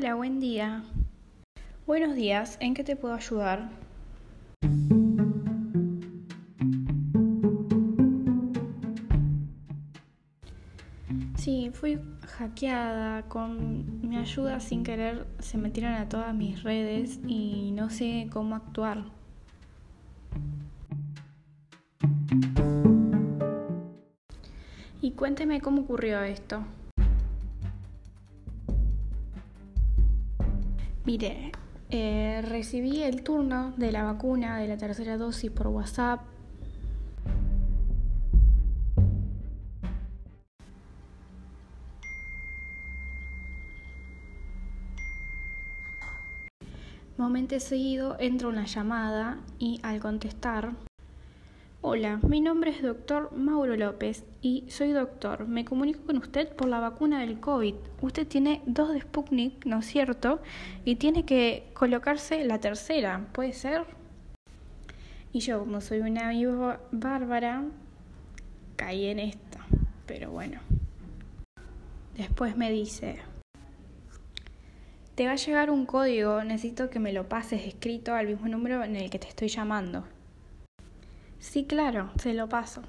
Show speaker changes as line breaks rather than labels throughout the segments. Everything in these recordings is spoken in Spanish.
Hola, buen día. Buenos días, ¿en qué te puedo ayudar? Sí, fui hackeada. Con mi ayuda sin querer se metieron a todas mis redes y no sé cómo actuar. Y cuénteme cómo ocurrió esto. Mire, eh, recibí el turno de la vacuna de la tercera dosis por WhatsApp. Momento seguido entra una llamada y al contestar Hola, mi nombre es doctor Mauro López y soy doctor. Me comunico con usted por la vacuna del COVID. Usted tiene dos de Sputnik, ¿no es cierto? Y tiene que colocarse la tercera, ¿puede ser? Y yo, como soy una viva bárbara, caí en esta. Pero bueno. Después me dice, te va a llegar un código, necesito que me lo pases escrito al mismo número en el que te estoy llamando. Sí, claro, se lo paso.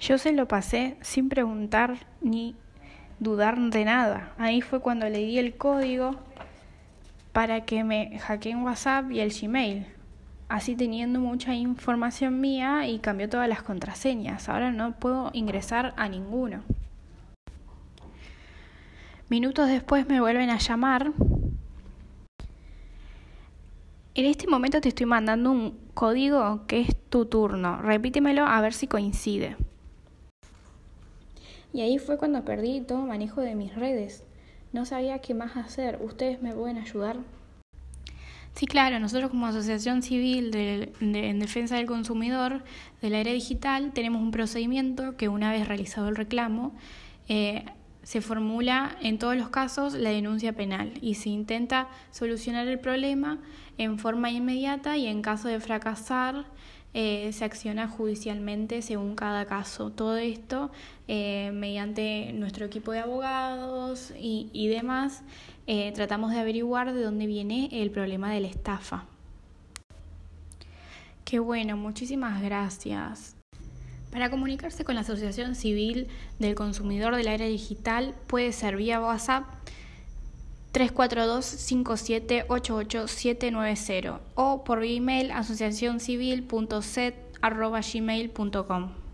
Yo se lo pasé sin preguntar ni dudar de nada. Ahí fue cuando le di el código para que me hackeen WhatsApp y el Gmail. Así teniendo mucha información mía y cambió todas las contraseñas. Ahora no puedo ingresar a ninguno. Minutos después me vuelven a llamar en este momento te estoy mandando un código que es tu turno. Repítemelo a ver si coincide. Y ahí fue cuando perdí todo manejo de mis redes. No sabía qué más hacer. ¿Ustedes me pueden ayudar? Sí, claro, nosotros como Asociación Civil de, en Defensa del Consumidor de la Era Digital tenemos un procedimiento que una vez realizado el reclamo, eh, se formula en todos los casos la denuncia penal y se intenta solucionar el problema en forma inmediata y en caso de fracasar eh, se acciona judicialmente según cada caso. Todo esto eh, mediante nuestro equipo de abogados y, y demás eh, tratamos de averiguar de dónde viene el problema de la estafa. Qué bueno, muchísimas gracias. Para comunicarse con la Asociación Civil del Consumidor del Área Digital puede ser vía WhatsApp 342-5788-790 o por email asociacioncivil.set.gmail.com.